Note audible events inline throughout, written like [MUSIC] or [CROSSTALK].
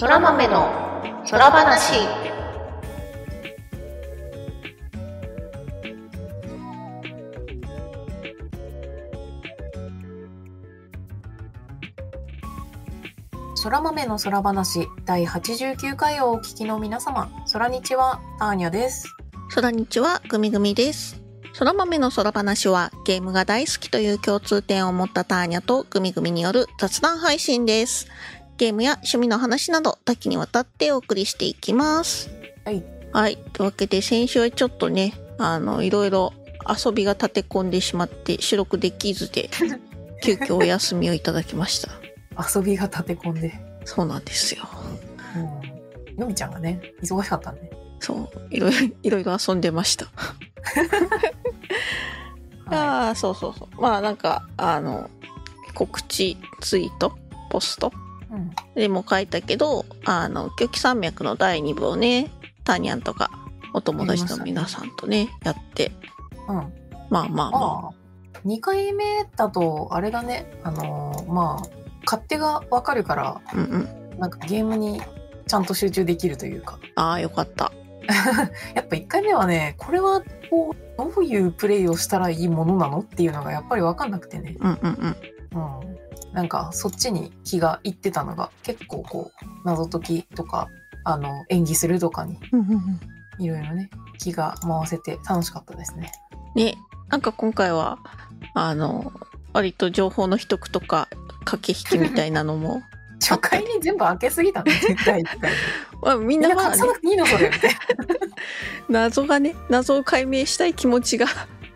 そら豆の空話。空豆の空話第89回をお聞きの皆様、空日はターニャです。空日はグミグミです。空豆の空話はゲームが大好きという共通点を持ったターニャとグミグミによる雑談配信です。ゲームや趣味の話など多岐にわたってお送りしていきます。はい。はい。というわけで先週はちょっとね、あの、いろいろ遊びが立て込んでしまって収録できずで、[LAUGHS] 急遽お休みをいただきました。遊びが立て込んで。そうなんですよ。うん。のみちゃんがね、忙しかったんで。そう。いろいろ、[LAUGHS] いろいろ遊んでました。[LAUGHS] はああ、そうそうそう。まあなんか、あの、告知ツイート、ポスト？でも書いたけど、あの、狂気山脈の第2部をね、タニャンとか、お友達の皆さんとね、やって、うん。まあまあまあ。まあ、2回目だと、あれだね、あのーまあ、勝手がわかるから、うんうん。なんかゲームにちゃんと集中できるというか。ああ、よかった。[LAUGHS] やっぱ1回目はね、これはこう、どういうプレイをしたらいいものなのっていうのがやっぱりわかんなくてね。うんうんうん。うん。なんか、そっちに気がいってたのが、結構こう、謎解きとか、あの、演技するとかに、いろいろね、気が回せて楽しかったですね。ね、なんか今回は、あの、割と情報の秘匿とか、駆け引きみたいなのも、[LAUGHS] 初回に全部開けすぎたの、[LAUGHS] 絶対。まあ、みみんなんなくていいのそれ、みたいな。謎がね、謎を解明したい気持ちが、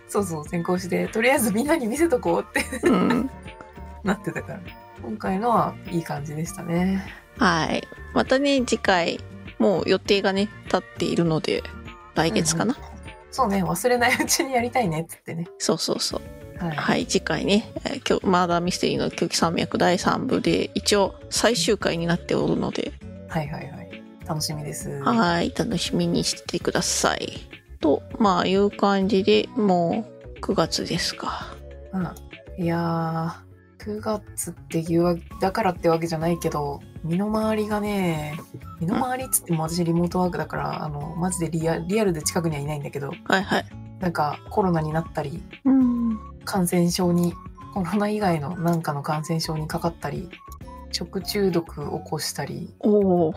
そうそう、先行して、とりあえずみんなに見せとこうってうん。なってたから。今回のはいい感じでしたね。はい。またね、次回、もう予定がね、立っているので、来月かな。そうね、忘れないうちにやりたいねっつってね。そうそうそう。はい。はい、次回ね、え日、マーダーミステリーの狂気山脈第3部で、一応最終回になっておるので、はい、はい、はい。楽しみです。はい、楽しみにしてください。と、まあ、いう感じで、もう9月ですか。うん。いやー、9月っていうわだからってわけじゃないけど、身の回りがね、身の回りっつっても私リモートワークだから、あの、マジでリアリアルで近くにはいないんだけど、はいはい。なんかコロナになったり、うん。感染症に、コロナ以外のなんかの感染症にかかったり、食中毒起こしたり、おー。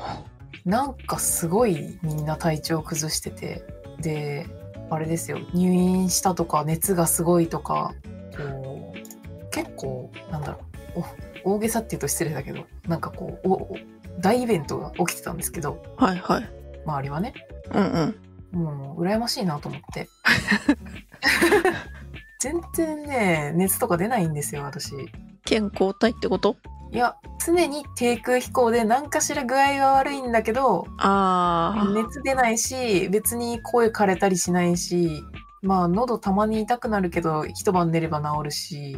なんかすごいみんな体調崩してて、で、あれですよ、入院したとか熱がすごいとか、こう、結構、なんだろう、お大げさって言うと失礼だけど、なんかこう、大イベントが起きてたんですけど、はいはい。周りはね、うんうん。もう羨ましいなと思って。全然ね、熱とか出ないんですよ、私。健康体ってこと？いや、常に低空飛行で何かしら具合が悪いんだけど、あー。熱出ないし、別に声枯れたりしないし、まあ喉たまに痛くなるけど、一晩寝れば治るし、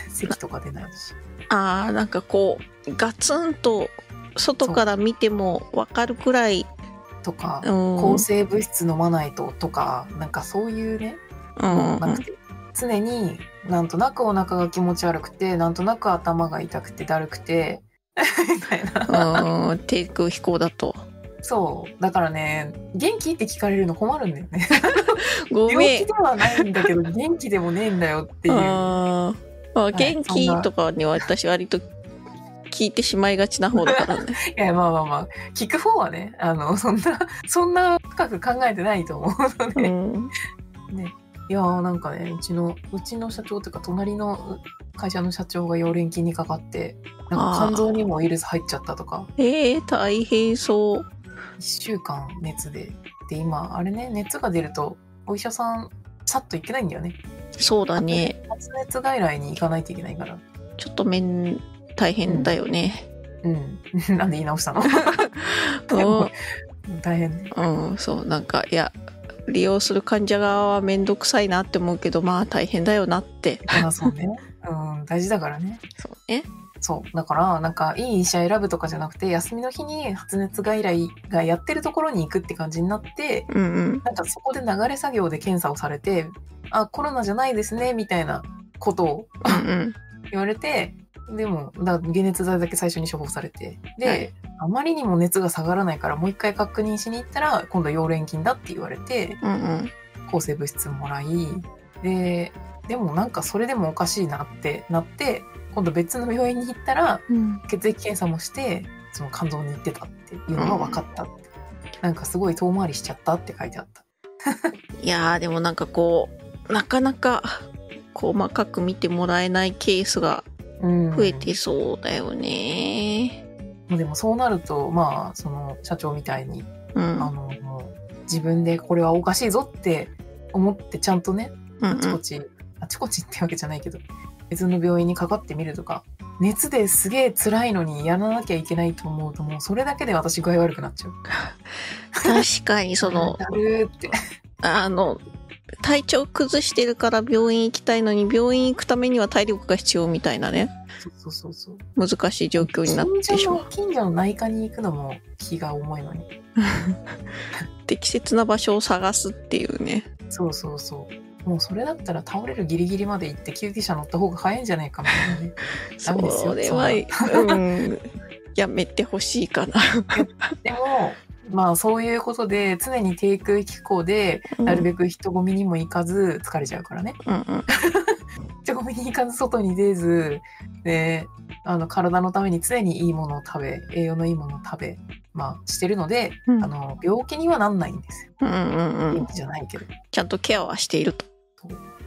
[LAUGHS] 咳とか出ないし。あー、なんかこう、ガツンと、外から見てもわかるくらい、とか、うん。抗生物質飲まないととか、なんかそういうね、うんうんなくて、常になんとなくお腹が気持ち悪くて、なんとなく頭が痛くてだるくて、[LAUGHS] みたいな。うん。低空飛行だと。そう。だからね、元気って聞かれるの困るんだよね。ご病めん気で。はないんだけど、元気でもねえんだよっていう。まあ、い元気とかには私割と聞いてしまいがちな方だからね。[LAUGHS] いや、まあまあまあ、聞く方はね、あの、そんな、[LAUGHS] そんな深く考えてないと思うのうで。ん。いやーなんかね、うちの、うちの社長というか、隣の会社の社長が溶連菌にかかって、なんか肝臓にもウイルス入っちゃったとか、えー、大変そう。1週間熱で。で、今、あれね、熱が出ると、お医者さん、さっと行けないんだよね。そうだね。発熱外来に行かないといけないから。ちょっと面大変だよね。うん。[LAUGHS] なんで言い直したの？[LAUGHS] 大変ね。うん、そう、なんか、いや、利用する患者側はめんどくさいなって思うけど、まあ大変だよなって。まあそうね。うん、大事だからね。そうね。そう。だから、なんか、いい医者選ぶとかじゃなくて、休みの日に発熱外来がやってるところに行くって感じになって、うんうん。なんかそこで流れ作業で検査をされて、あ、コロナじゃないですね、みたいなことを。言われて、でも、だ解熱剤だけ最初に処方されて、で、はいあまりにも熱が下がらないからもう一回確認しに行ったら今度溶連菌だって言われてうんうん。抗生物質もらいででもなんかそれでもおかしいなってなって今度別の病院に行ったらうん。血液検査もしてその肝臓に行ってたっていうのが分かったって、なんかすごい遠回りしちゃったって書いてあった [LAUGHS] いやーでもなんかこう、なかなか細かく見てもらえないケースがうん増えてそうだよね。でもそうなるとまあその社長みたいにうん。あの自分でこれはおかしいぞって思ってちゃんとねうんうんあちこち、あちこちってわけじゃないけど別の病院にかかってみるとか熱ですげえ辛いのにやらなきゃいけないと思うともうそれだけで私具合悪くなっちゃう。確かにその。あの、体調崩してるから病院行きたいのに病院行くためには体力が必要みたいなね、そうそうそうそう。難しい状況になってしまう。の近所の内科に行くのも気が重いのに。[LAUGHS] 適切な場所を探すっていうね。そうそうそう。もうそれだったら倒れるギリギリまで行って救急車乗った方が早いんじゃないかみたいなね。[LAUGHS] ダメですよそれは、うん、やめてほしいかな。でも、まあそういうことで常に低空気候でなるべく人混みにも行かず疲れちゃうからね。うんうん。[LAUGHS] 人混みに行かず外に出ず、で、あの体のために常にいいものを食べ、栄養のいいものを食べ、まあしてるので、うんあの病気にはなんないんですよ。うんうんうん。じゃないけど。ちゃんとケアはしていると。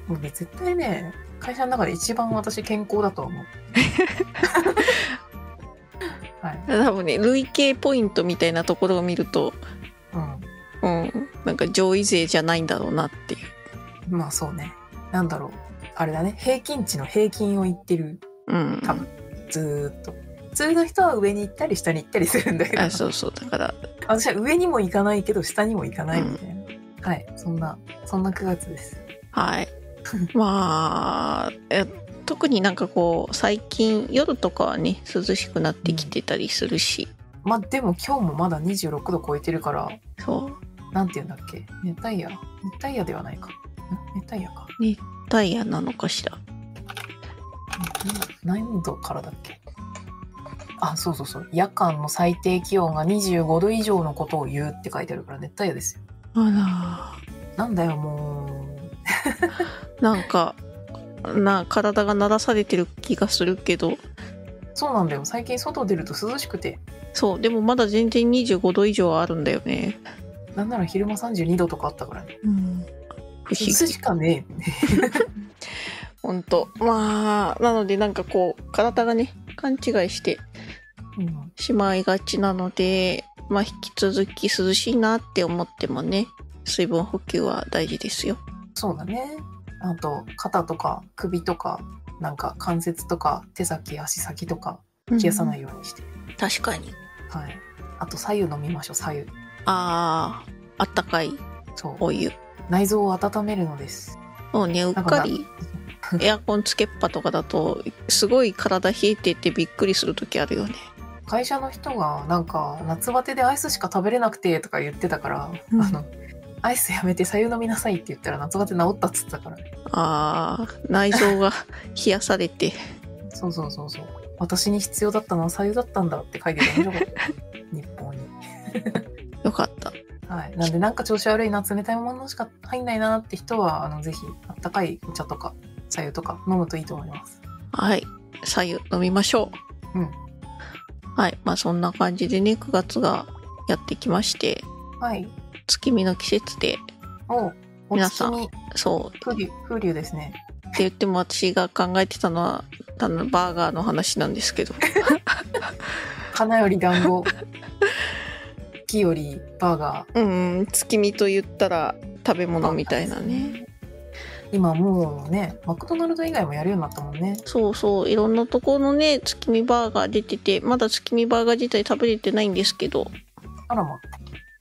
もうね、絶対ね、会社の中で一番私健康だと思う。[LAUGHS] はい。多分ね、累計ポイントみたいなところを見ると、うん。うん、なんか上位勢じゃないんだろうなっていう。まあそうね。なんだろう。あれだね。平均値の平均を言ってる。うん。多分ずーっと。普通の人は上に行ったり下に行ったりするんだけど、あそうそう。だから、私は上にも行かないけど下にも行かないみたいな。はい。そんな、そんな9月です。はい。[LAUGHS] まあ、え特になんかこう、最近夜とかはね、涼しくなってきてたりするし、まあでも今日もまだ26度超えてるから、そう。なんて言うんだっけ？熱帯夜？熱帯夜ではないか。ん熱帯夜か。ダイヤなのかしら？何度からだっけ？あ、そうそうそう。夜間の最低気温が25度以上のことを言うって書いてあるから熱帯夜ですよ。あなんだよ、もら、[LAUGHS] なんか、な、体が鳴らされてる気がするけど、う。そうなんだよ。最近外出ると涼しくて。そう、でもまだ全然25度以上あるんだよね。なんなら昼間32度とかあったからね。うん。不しかねほんと。まあ、なのでなんかこう、体がね、勘違いして。しまいがちなので、まあ引き続き涼しいなって思ってもね、水分補給は大事ですよ。そうだね。あと、肩とか首とか、なんか関節とか手先、足先とか冷やさないようにして。確かに。はい。あと、左右飲みましょう、左右。ああ、あったかいそう。お湯。内臓を温めるのです。そうね、うっかりエアコンつけっぱとかだと、すごい体冷えててびっくりするときあるよね。会社の人がなんか夏バテでアイスしか食べれなくてとか言ってたから、うんあのアイスやめて左右飲みなさいって言ったら夏バテ治ったっつったからああ、内臓が冷やされて。そうそうそうそう私に必要だったのは左右だったんだって書いてて面白かった日報に [LAUGHS] よかった。はいなんでなんか調子悪いな冷たいものしか入んないなって人はあのぜひあったかいお茶とか左右とか飲むといいと思いますはい。左右飲みましょう。うん。はい。まあそんな感じでね、9月がやってきまして、はい月見の季節で、おお皆さん。そう、風流風流ですね。って言っても私が考えてたのは、ただバーガーの話なんですけど。[LAUGHS] 花より団子。木よりバーガー。うん、月見と言ったら食べ物みたいなね。今もうねマクドナルド以外もやるようになったもんね。そうそう、いろんなところのね、月見バーガー出てて、まだ月見バーガー自体食べれてないんですけど、あらま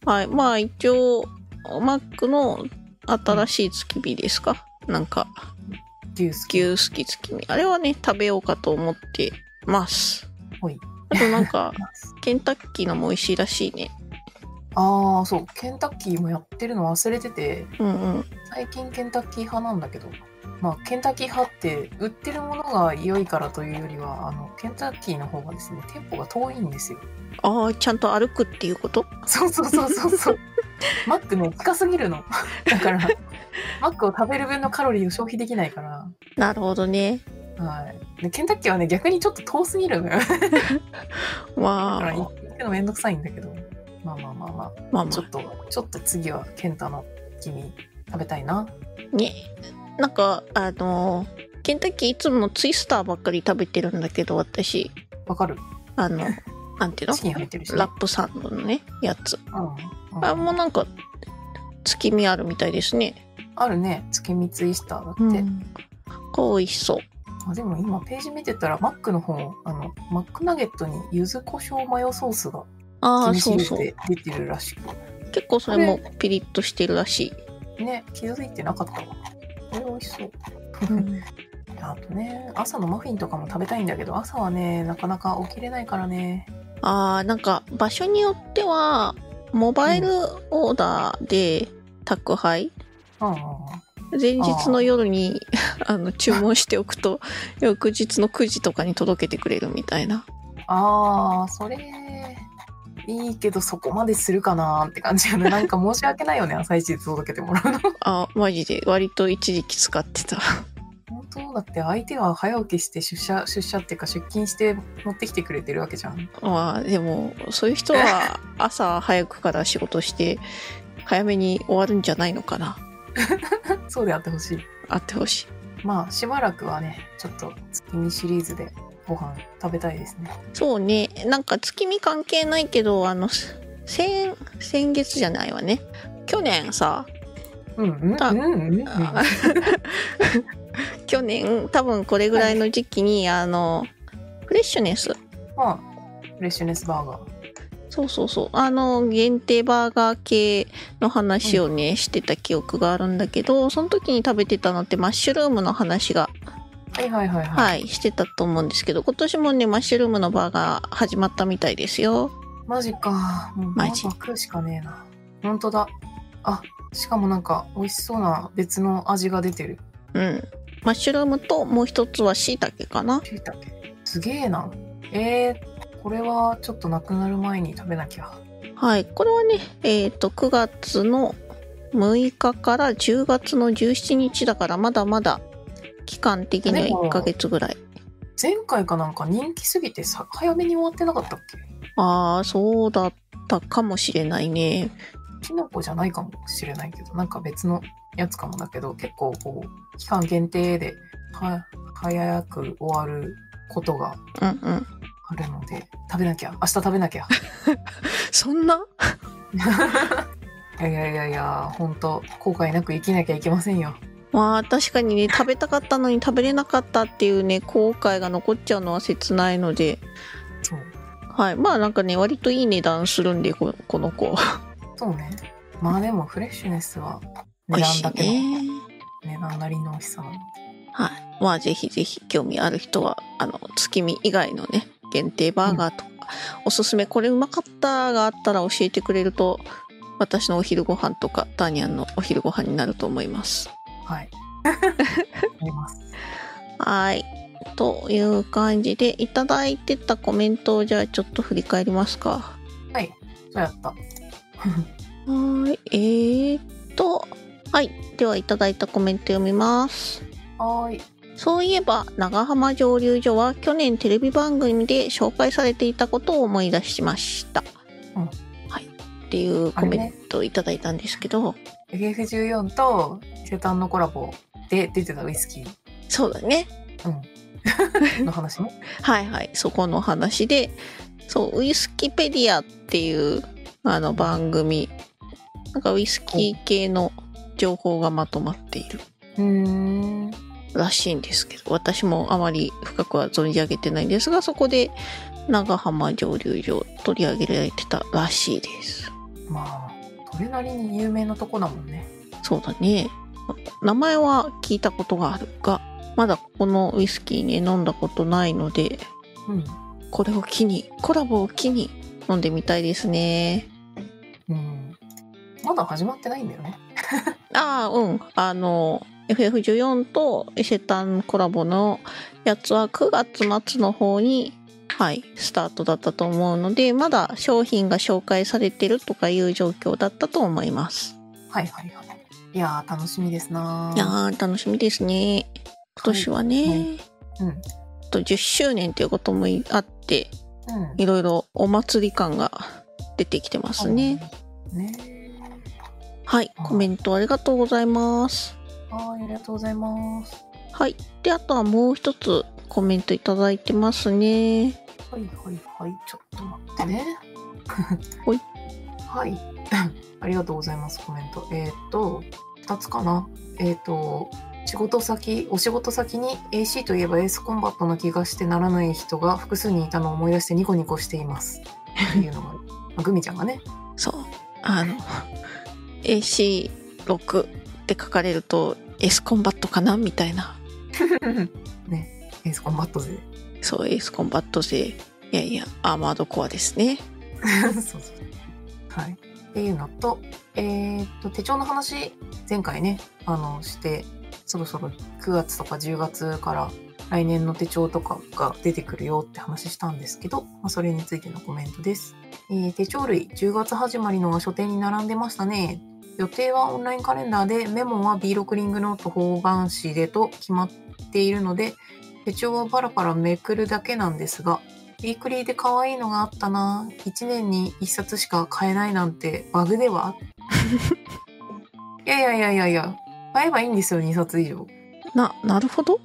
はい。まあ一応、マックの新しい月見ですか、なんか、牛好き牛すき月見。あれはね、食べようかと思ってます。ほいあとなんか、[LAUGHS] ケンタッキーのも美味しいらしいね。ああそうケンタッキーもやってるの忘れててうんうん。最近ケンタッキー派なんだけどまあ、ケンタッキー派って売ってるものが良いからというよりはあのケンタッキーの方がですね店舗が遠いんですよ。ああちゃんと歩くっていうこと？そうそうそうそうそう。[LAUGHS] マックね近すぎるの。だからマックを食べる分のカロリーを消費できないから。なるほどね。はい。でケンタッキーはね逆にちょっと遠すぎるのよ。だからまあ行くのめんどくさいんだけど。まあまあまあままあまあ。ちょっとちょっと次はケンタの君食べたいな。あねなんかあのケンタッキーいつもツイスターばっかり食べてるんだけど私。わかる。あのなんていうの？ね、ラップサンドのねやつ。うんうん。あもうなんか月見あるみたいですね。あるね。月見ツイスターだって、うん。こう美味しそう。あでも今ページ見てたらマックの方あのマックナゲットに柚子胡椒マヨソースがああそうそう。出てるらしく。結構それもピリッとしてるらしい、ね気づいてなかったわこれ美味しそううん。[LAUGHS] あとね朝のマフィンとかも食べたいんだけど朝はねなかなか起きれないからね。あーなんか場所によってはモバイルオーダーで宅配、うん前日の夜に [LAUGHS] あの注文しておくと翌日の9時とかに届けてくれるみたいな。あーそれいいけどそこまでするかなって感じよねなんか申し訳ないよね朝一で届けてもらうの。あマジで？割と一時期使ってた。本当だって相手は早起きして出社出社っていうか出勤して持ってきてくれてるわけじゃん。まあでもそういう人は [LAUGHS] 朝早くから仕事して早めに終わるんじゃないのかな。そうであってほしい。あってほしい。まあしばらくはねちょっと月見シリーズでご飯食べたいですね。そうね。なんか月見関係ないけどあの先先月じゃないわね。去年さうんうんあうんうんうん。あ [LAUGHS] 去年多分これぐらいの時期に、あのフレッシュネス。まあフレッシュネスバーガー。そうそうそう。あの限定バーガー系の話をね、してた記憶があるんだけどその時に食べてたのってマッシュルームの話がはいはいはいはい、はいしてたと思うんですけど今年もねマッシュルームのバーガー始まったみたいですよ。マジか。もうバマジ。ーガー食うしかねえな。本当だ。あしかもなんか美味しそうな別の味が出てる。うん。マッシュルームともう一つはしいたけかな。しいたけすげえな。えー、これはちょっとなくなる前に食べなきゃ。はいこれはねえっ、と9月の6日から10月の17日だからまだまだ期間的にはでも1ヶ月ぐらい。前回かなんか人気すぎてさ早めに終わってなかったっけ？ああそうだったかもしれないね。キノコじゃないかもしれないけどなんか別のやつかもだけど結構こう期間限定では早く終わることがうんうん。あるので食べなきゃ明日食べなきゃ。[LAUGHS] そんな？[LAUGHS] いやいやいやいや本当後悔なく生きなきゃいけませんよまあ確かにね食べたかったのに食べれなかったっていうね後悔が残っちゃうのは切ないので。はい。まあなんかね割といい値段するんでここの子。そうね。まあでもフレッシュネスは値段だけのね。値段なりの美味しさなの。ではい。まあぜひぜひ興味ある人はあの月見以外のね限定バーガーとか、おすすめこれうまかったがあったら教えてくれると私のお昼ご飯とかターニャンのお昼ご飯になると思いますはいありますはい。という感じで、いただいてたコメントをじゃあちょっと振り返りますか。はいそうやった [LAUGHS] はーい。えーっと、はい。では、いただいたコメント読みます。はーいそういえば、長浜蒸留所は去年テレビ番組で紹介されていたことを思い出しました。うんはい。っていうコメントをいただいたんですけど、FF14 と伊勢丹のコラボで出てたウイスキー。そうだね。[LAUGHS] の話ねはいはい、そこの話で、そう、ウイスキペディアっていうあの番組、なんかウイスキー系の情報がまとまっているうーん。らしいんですけど、私もあまり深くは存じ上げてないんですが、そこで長浜蒸留所取り上げられてたらしいです。まあそれなりに有名なとこだもんねそうだね。名前は聞いたことがあるが、まだこのウイスキーね、飲んだことないので、うんこれを機に、コラボを機に飲んでみたいですね。うんまだ始まってないんだよね [LAUGHS] ああ、うん。あの、FF14 と伊勢丹コラボのやつは9月末の方にはいスタートだったと思うのでまだ商品が紹介されてるとかいう状況だったと思いますはいはいはい。いやー、楽しみですないやー楽しみですね今年はね、はいうん。あと10周年ということもあってうん。いろいろお祭り感が出てきてますね。ねはい、コメントありがとうございます。はい、ありがとうございます。はい。で、あとはもう一つコメントいただいてますね。はいはいはい、ちょっと待ってね。ほい。はい。[LAUGHS] ありがとうございます、コメント。えーっと、2つかな。えーっと、仕事先、お仕事先に AC といえばエースコンバットな気がしてならない人が複数にいたのを思い出してニコニコしています。っていうのが、[LAUGHS] まあグミちゃんがね。そう。あの、AC6 って書かれると エースコンバットかな？みたいな。ね、エースコンバット勢。そう、エースコンバット勢。いやいや、アーマードコアですね。[LAUGHS] そうそう。はい。っていうのと、えーっと、手帳の話、前回ね、あの、して、そろそろ9月とか10月から来年の手帳とかが出てくるよって話したんですけど、まあ、それについてのコメントです。えー手帳類10月始まりのが書店に並んでましたね。予定はオンラインカレンダーで、メモは B6 リングノート方眼紙でと決まっているので、手帳はパラパラめくるだけなんですが、ウィークリーで可愛いのがあったな。1年に1冊しか買えないなんてバグでは？[LAUGHS] いやいやいやいやいや、買えばいいんですよ、2冊以上。な、なるほど？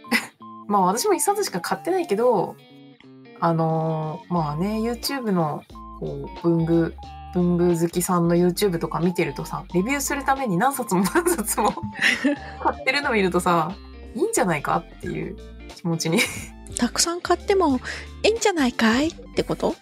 [LAUGHS] まあ私も1冊しか買ってないけど、あのーまあね、YouTube のこう文具、文具好きさんの YouTube とか見てるとさ、レビューするために何冊も何冊も [LAUGHS] 買ってるの見るとさ、いいんじゃないかっていう気持ちにたくさん買ってもいいんじゃないかいってこと？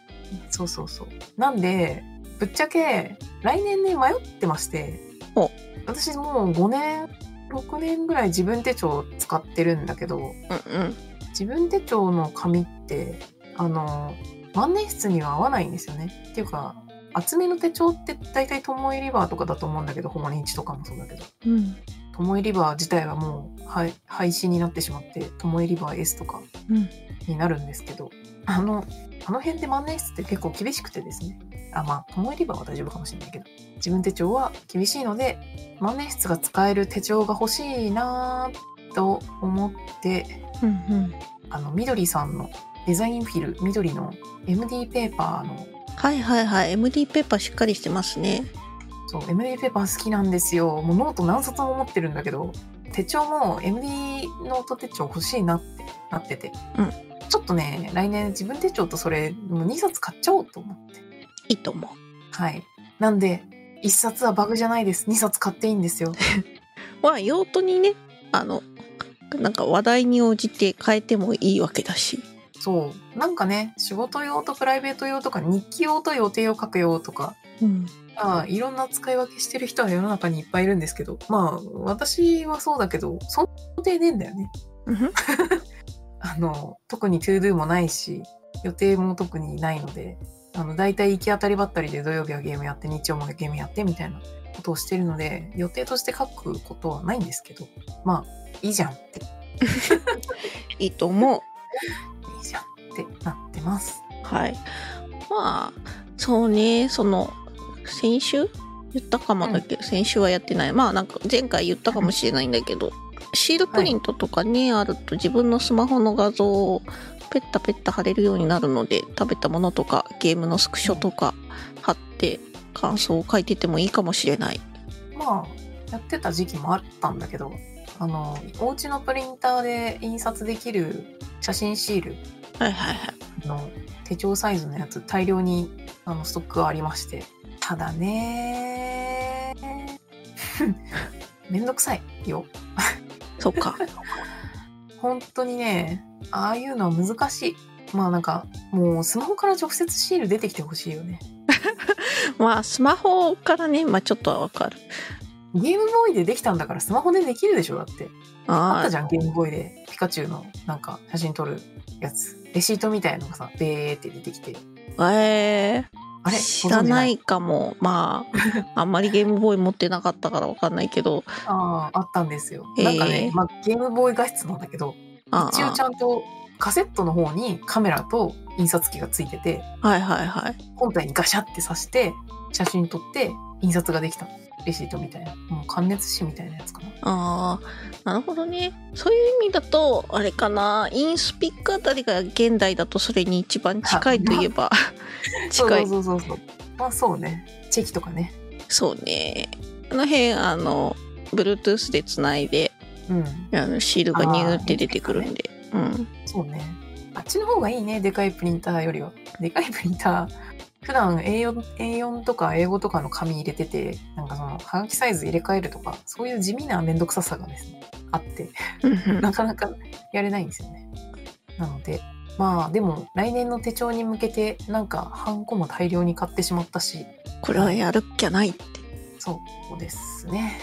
そうそうそう。なんで、ぶっちゃけ、来年ね、迷ってましてお、私もう5年、6年ぐらい自分手帳使ってるんだけど、うんうん。自分手帳の紙って、あの、万年筆には合わないんですよね。っていうか、厚めの手帳って大体トモエリバーとかだと思うんだけど、ホモニンチとかもそうだけど、うん。トモエリバー自体はもう廃廃止になってしまって、トモエリバー S とかうん。になるんですけど、あの、あの辺で万年筆って結構厳しくてですね。あ、まあ、トモエリバーは大丈夫かもしれないけど、自分手帳は厳しいので、万年筆が使える手帳が欲しいなぁと思って、うんうん。あの、ミドリさんのデザインフィル、ミドリの MD ペーパーの、はいはいはい。MD ペーパーしっかりしてますね。そう、MD ペーパー好きなんですよ。もうノート何冊も持ってるんだけど、手帳も MD ノート手帳欲しいなってなってて。うんちょっとね、来年自分手帳とそれ、もう2冊買っちゃおうと思って。いいと思う。はい。なんで、1冊はバグじゃないです。2冊買っていいんですよ。[LAUGHS] まあ用途にね、あの、なんか話題に応じて変えてもいいわけだし。そう。なんかね、仕事用とプライベート用とか、日記用と予定を書く用とか、うん。ああいろんな使い分けしてる人は世の中にいっぱいいるんですけど、まあ、私はそうだけど、そんな予定ねえんだよね。うん [LAUGHS] あの、特に ToDo もないし、予定も特にないので、あの、大体行き当たりばったりで土曜日はゲームやって、日曜もゲームやってみたいなことをしてるので、予定として書くことはないんですけど、まあ、いいじゃんって、[LAUGHS] いいと思う。[LAUGHS] いいじゃんってなってます。はい。まあ、そうね、その、先週？言ったかもだけど、先週はやってない。まあなんか前回言ったかもしれないんだけど、シールプリントとかね、あると自分のスマホの画像をペッタペッタ貼れるようになるので、食べたものとかゲームのスクショとか貼って感想を書いててもいいかもしれない。まあ、やってた時期もあったんだけど、あの、お家のプリンターで印刷できる写真シールはいはいはい。の手帳サイズのやつ大量にあのストックがありまして。ただね [LAUGHS] めんどくさいよ。そっか。[LAUGHS] 本当にね、ああいうのは難しい。まあなんか、もうスマホから直接シール出てきてほしいよね。[LAUGHS] まあスマホからね、まあちょっとはわかる。ゲームボーイでできたんだからスマホでできるでしょだって。あっあたじゃん、ゲームボーイで。ピカチュウのなんか写真撮るやつ。レシートみたいのがさ、ベーって出てきて。あ、えあれ？知らないかも。まあ、[LAUGHS] あんまりゲームボーイ持ってなかったからわかんないけど。ああ、あったんですよ。えーなんかね、まあ、ゲームボーイ画質なんだけど、あ一応ちゃんとカセットの方にカメラと印刷機がついてて、あはいはいはい。本体にガシャって刺して、写真撮って、印刷ができた。レシートみたいな。もう関熱紙みたいなやつかな。ああ、なるほどね。そういう意味だと、あれかな、インスピックあたりが現代だとそれに一番近いといえば、[LAUGHS] 近い。そうそうそうそう。まあそうね。チェキとかね。そうね。あの辺、あの、Bluetooth でつないで、うん。あのシールがニューって出てくるんで。うん。そうね。あっちの方がいいね。でかいプリンターよりは。でかいプリンター。普段 A4, A4 とか英語とかの紙入れてて、なんかその、はがきサイズ入れ替えるとか、そういう地味なめんどくささがですね、あって、うんなかなかやれないんですよね。なので、まあでも来年の手帳に向けてなんかハンコも大量に買ってしまったし、これはやるっきゃないって。そうですね。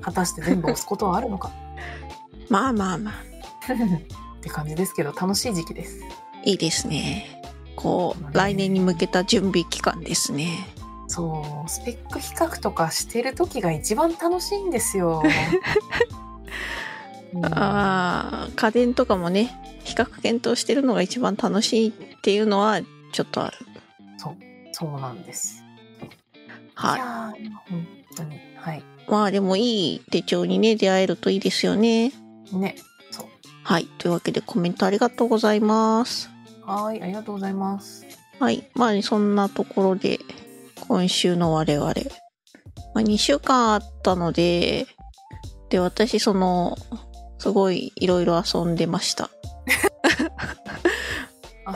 果たして全部押すことはあるのか [LAUGHS] まあまあまあ、[LAUGHS] って感じですけど、楽しい時期です。いいですね。こう、来年に向けた準備期間ですね。そう、スペック比較とかしてる時が一番楽しいんですよ。[LAUGHS] うんああ、家電とかもね、比較検討してるのが一番楽しいっていうのはちょっとある。そう、そうなんです。いはい。やー、本当に。はい。まあでもいい手帳にね、出会えるといいですよね。ね。そう。はい。というわけでコメントありがとうございます。はーい、ありがとうございます。はい。まあそんなところで、今週の我々。まあ2週間あったので、で、私その、すごいいろいろ遊んでました。[LAUGHS]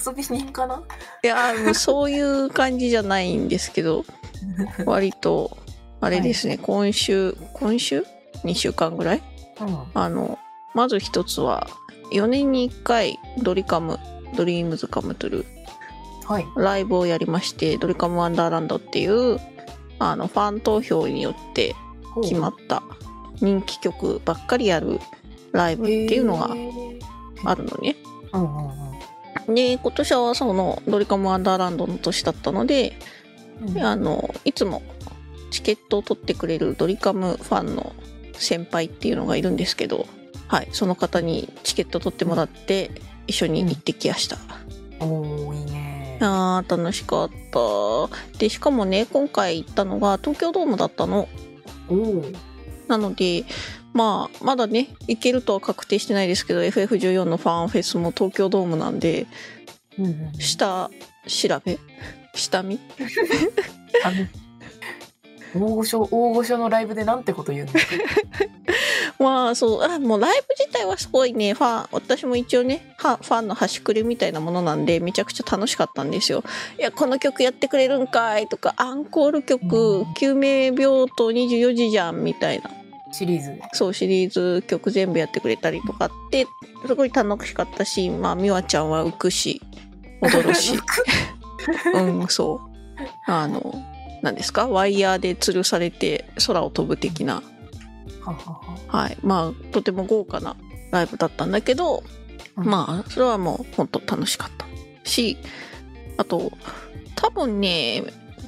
遊び人かな？いやー、もうそういう感じじゃないんですけど、[LAUGHS] 割と、あれですね、今週、今週 ?2 週間ぐらい？うん。あの、まず一つは、4年に1回、ドリカム、ドリームズカムトゥルはい。ライブをやりまして、ドリカムワンダーランドっていう、あの、ファン投票によって決まった人気曲ばっかりやるライブっていうのがあるのね。うんうんうん。で、今年はそのドリカムワンダーランドの年だったので、うんあの、いつもチケットを取ってくれるドリカムファンの先輩っていうのがいるんですけど、はい、その方にチケット取ってもらって一緒に行ってきやした。おー、いいね。あー楽しかった。で、しかもね、今回行ったのが東京ドームだったの。なので、まあ、まだね、行けるとは確定してないですけど、FF14 のファンフェスも東京ドームなんで、うんうんうん下調べ？下見？大御所、大御所のライブでなんてこと言うんですかまあそうあもうライブ自体はすごいねファン私も一応ねはファンの端くれみたいなものなんでめちゃくちゃ楽しかったんですよ。いやこの曲やってくれるんかいとかアンコール曲、うん救命病棟24時じゃんみたいな。シリーズ。で。そうシリーズ曲全部やってくれたりとかってすごい楽しかったしまあ美和ちゃんは浮くし踊るし。[LAUGHS] [LAUGHS] うんそう。あの何ですか？ワイヤーで吊るされて空を飛ぶ的なははははい。まあ、とても豪華なライブだったんだけど、うんまあ、それはもう本当楽しかったし、あと、多分ね、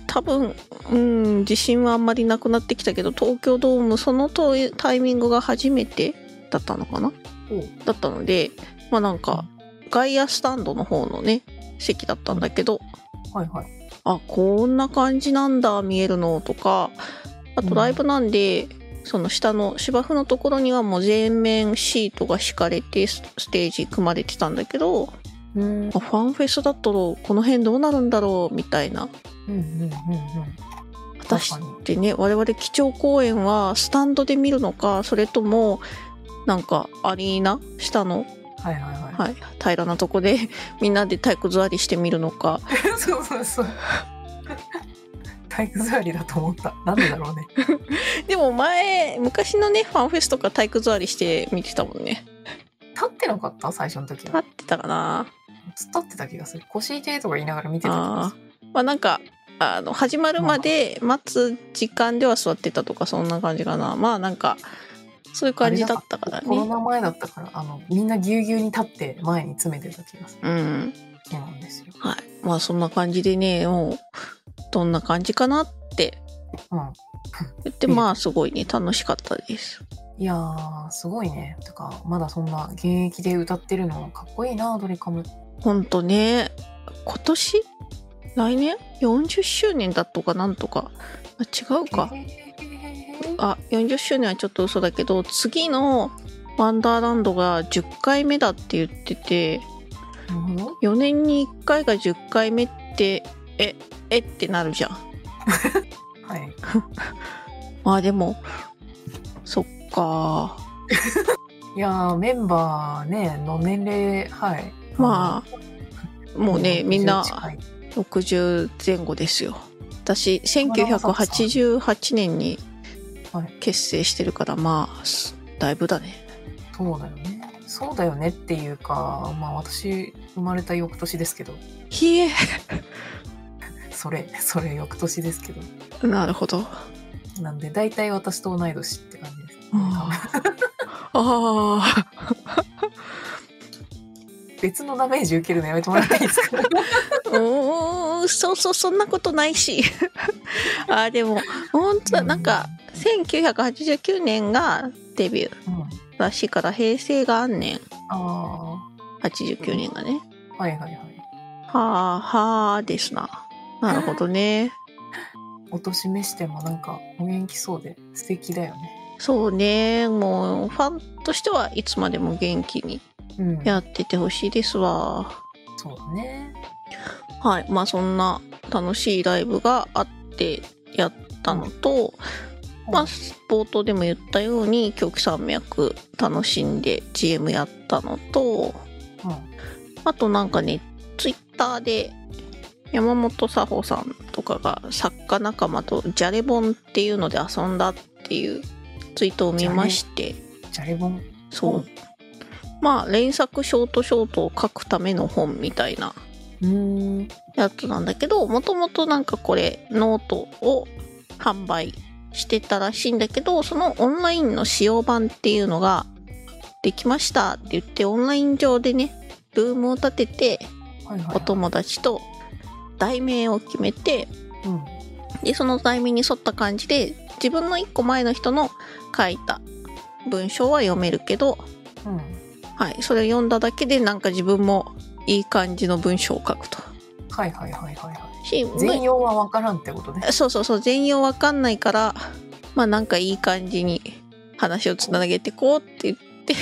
多分、うん、自信はあんまりなくなってきたけど、東京ドーム、そのとタイミングが初めてだったのかな？だったので、まあなんか、外野スタンドの方のね、席だったんだけど、はいはい。あ、こんな感じなんだ、見えるのとか、あとライブなんで、その下の芝生のところにはもう全面シートが敷かれてスステージ組まれてたんだけど、うん。あファンフェスだとこの辺どうなるんだろうみたいな。うんうんうんうん。果たしてね、我々基調公演はスタンドで見るのか、それとも、なんかアリーナ？下の、はいはいはい。はい、平らなとこでみんなで体育座りして見るのか、[LAUGHS] そうそうそう。体育座りだと思った。なんでだろうね。[LAUGHS] でも前、昔のね、ファンフェスとか体育座りして見てたもんね。立ってなかった？最初の時は。合ってたかな立ってた気がする。腰痛いとか言いながら見てた気がする。まあなんか、あの、始まるまで待つ時間では座ってたとか、そんな感じかな。まあなんか、そういう感じだったからね。コロナ前だったから、あの、みんなぎゅうぎゅうに立って前に詰めてた気がする。うん。そうなんですよ。はい。まあそんな感じでね、もう、どんな感じかなってうん。言って、う [LAUGHS] んまあすごいね、楽しかったです。いやー、すごいね。てか、まだそんな現役で歌ってるのかっこいいな、ドリカム。ほんとね、今年？来年 ?40 周年だとかなんとか？あ違うか。あ、40周年はちょっと嘘だけど、次のワンダーランドが10回目だって言ってて、なるほど。4年に1回が10回目って、え、えってなるじゃん。[LAUGHS] はい。[LAUGHS] まあでも、そっか。いやー、メンバーね、の年齢、はい。まあ、もうね、みんな近い60前後ですよ。私、1988年にはい結成してるから、まあ、すだいぶだね。そうだよね。そうだよねっていうか、まあ私、生まれた翌年ですけど、ひえ。それ、それ翌年ですけど。なるほど。なんで、大体私と同い年って感じです。[LAUGHS] ああ。別のダメージ受けるのやめてもらっていいですか？[LAUGHS] うーん、そうそう、そんなことないし。[LAUGHS] あーでも、本当だ、なんか、1989年がデビューうん。らしいから、平成元年、あ89年がね。あ、はいはいはい。はあ、はあですな。なるほどね。お年めしてもなんかお元気そうで素敵だよね。そうね、もう、ファンとしてはいつまでも元気にうん。やっててほしいですわ。そうだね。はい。まあ、そんな楽しいライブがあってやったのと、まあ、冒頭でも言ったように、狂気山脈楽しんで GM やったのと、うん。あとなんかね、ツイッターで山本さほさんとかが作家仲間とジャレ本っていうので遊んだっていうツイートを見まして、ジャレ本？そう。うんまあ、連作ショートショートを書くための本みたいな。やつなんだけど、もともとなんかこれ、ノートを販売してたらしいんだけど、そのオンラインの使用版っていうのができましたって言って、オンライン上でね、ルームを立てて。お友達と題名を決めて、うん。で、その題名に沿った感じで、自分の一個前の人の書いた文章は読めるけど、うん。はい、それを読んだだけでなんか自分もいい感じの文章を書くと。はいはいはいはいはしい。全容はわからんってことね。そうそうそう全容わかんないからまあなんかいい感じに話をつなげてこうって言って、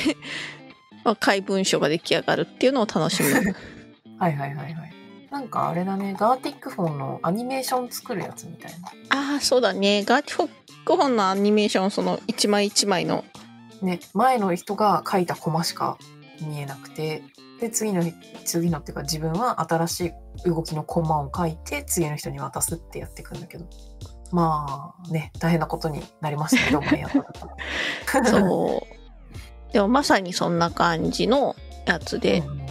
[LAUGHS] まあ、怪文書が出来上がるっていうのを楽しむ [LAUGHS] はいはいはいはい。なんかあれだね、ガーティックフォンのアニメーション作るやつみたいな。ああそうだねガーティフォック本のアニメーションその一枚一枚のね、前の人が書いたコマしか見えなくて、で、次の日、次のっていうか自分は新しい動きのコマを書いて、次の人に渡すってやっていくんだけど。まあね、大変なことになりましたけど、前やったら。そうでもまさにそんな感じのやつで、うん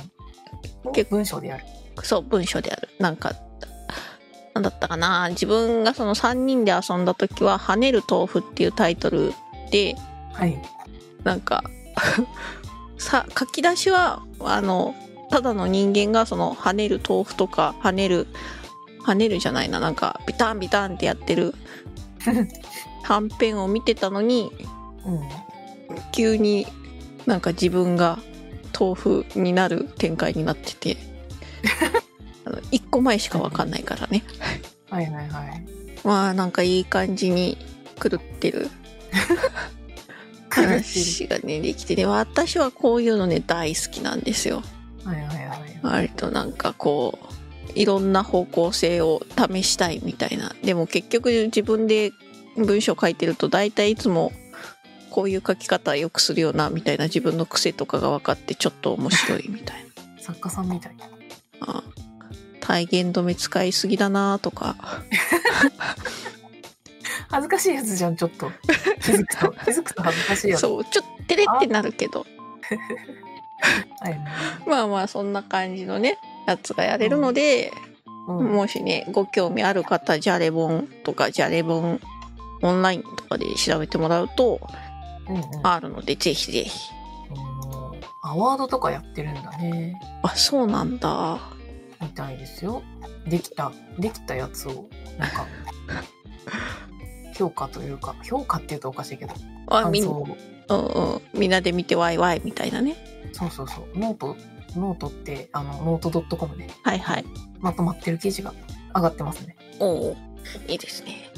結文章でやる。そう文章であるなんかなんだったかな自分がその3人で遊んだ時は「跳ねる豆腐」っていうタイトルではい。なんか [LAUGHS] さ書き出しはあのただの人間がその跳ねる豆腐とか跳ねる跳ねるじゃないななんかビタンビタンってやってるはんぺんを見てたのにうん。急になんか自分が豆腐になる展開になってて [LAUGHS] あの1個前しか分かんないからね。はいはいはい。まあなんかいい感じに狂ってる。[LAUGHS] 話がねできてね私はこういうのね大好きなんですよ。はいはいはい。割となんかこういろんな方向性を試したいみたいな。でも結局自分で文章書いてると大体いつもこういう書き方よくするよなみたいな自分の癖とかが分かってちょっと面白いみたいな。[LAUGHS] 作家さんみたい。あ体言止め使いすぎだなとか恥ずかしいやつじゃん、ちょっと。気づくと。[LAUGHS] 気づくと恥ずかしいやつ。そうちょっと照れってなるけど。まあまあそんな感じのねやつがやれるので、うんもしねご興味ある方ジャレボンとかジャレボンオンラインとかで調べてもらうとうんうんあるのでぜひぜひうんアワードとかやってるんだね。あそうなんだみたいですよ。できた、できたやつを、なんか、[LAUGHS] 評価というか、評価って言うとおかしいけど、あみん,、感想をうんうん、みんなで見てワイワイみたいなね。そうそうそう、 note、 note って、あの、ノート .com ではいはい。まとまってる記事が上がってますね。おおいいですね。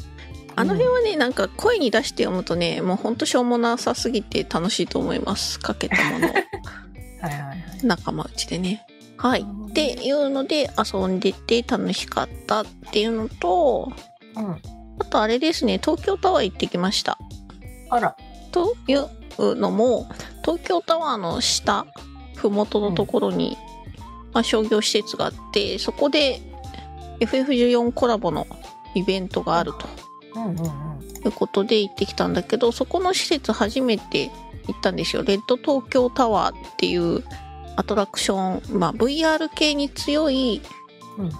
あの辺はね、なんか声に出して読むとね、もうほんとしょうもなさすぎて楽しいと思います。書けたものを [LAUGHS] はいはいはい。仲間内でね。はい。っていうので遊んでて楽しかったっていうのと、うん。あとあれですね、東京タワー行ってきました。あら、というのも、東京タワーの下、ふもとのところに、まあ、商業施設があって、そこで FF14 コラボのイベントがあると。うんうんうん。ということで行ってきたんだけどそこの施設初めて行ったんですよレッド東京タワーっていうアトラクション、まあ、VR 系に強いうん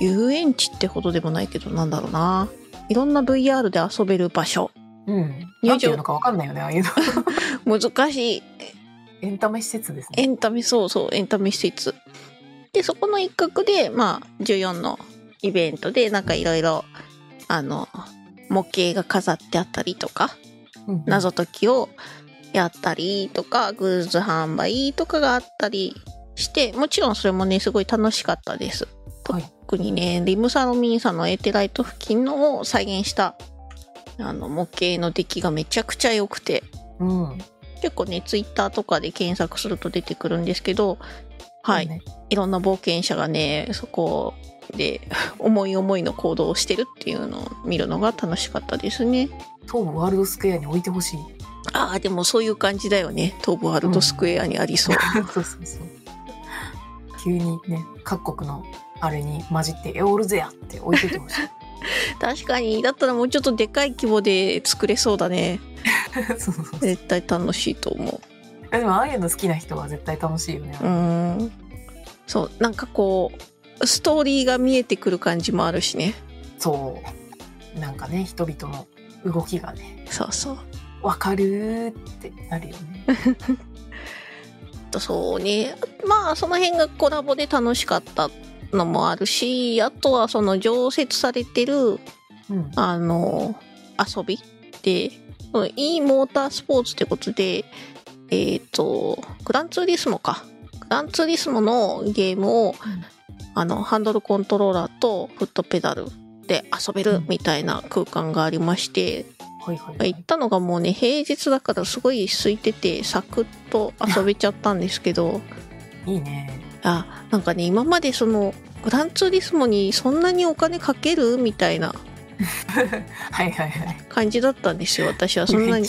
遊園地ってほどでもないけどなんだろうないろんな VR で遊べる場所うん。のかわかんないよね、ああいうの。[LAUGHS] 難しいエンタメ施設ですエね。ンタメそうそうエンタメ施設でそこの一角でまあ14のイベントでなんかいろいろあの模型が飾ってあったりとか謎解きをやったりとかグッズ販売とかがあったりしてもちろんそれもねすごい楽しかったです。はい。特にねリムサロミンさんのエーテライト付近のを再現したあの模型の出来がめちゃくちゃ良くて。うん。結構ねツイッターとかで検索すると出てくるんですけどはい、ね。いろんな冒険者がねそこで思い思いの行動をしてるっていうのを見るのが楽しかったですね。東武ワールドスクエアに置いてほしい。ああでもそういう感じだよね東武ワールドスクエアにありそう。[LAUGHS] そうそうそう。急にね、各国のあれに混じって、エオルゼアって置いててほしい。[LAUGHS] 確かにだったらもうちょっとでかい規模で作れそうだね [LAUGHS] そうそうそう。絶対楽しいと思でも、ああいうの好きな人は絶対楽しいよね。ううーんそうなんかこうストーリーが見えてくる感じもあるしねそう。なんかね、人々の動きがね、そうそうわかるーってなるよね。と [LAUGHS] そうねまあその辺がコラボで楽しかったのもあるしあとはその常設されてるうん。あの遊びで e モータースポーツってことでえっ、とグランツーリスモかグランツーリスモのゲームを、あのハンドルコントローラーとフットペダルで遊べるみたいな空間がありまして、はいはい、はい行っ。たのがもうね平日だからすごい空いててサクッと遊べちゃったんですけどいいね。あなんかね今までそのグランツーリスモにそんなにお金かけるみたいな [LAUGHS] はいはいはい。感じだったんですよ私はそんなに。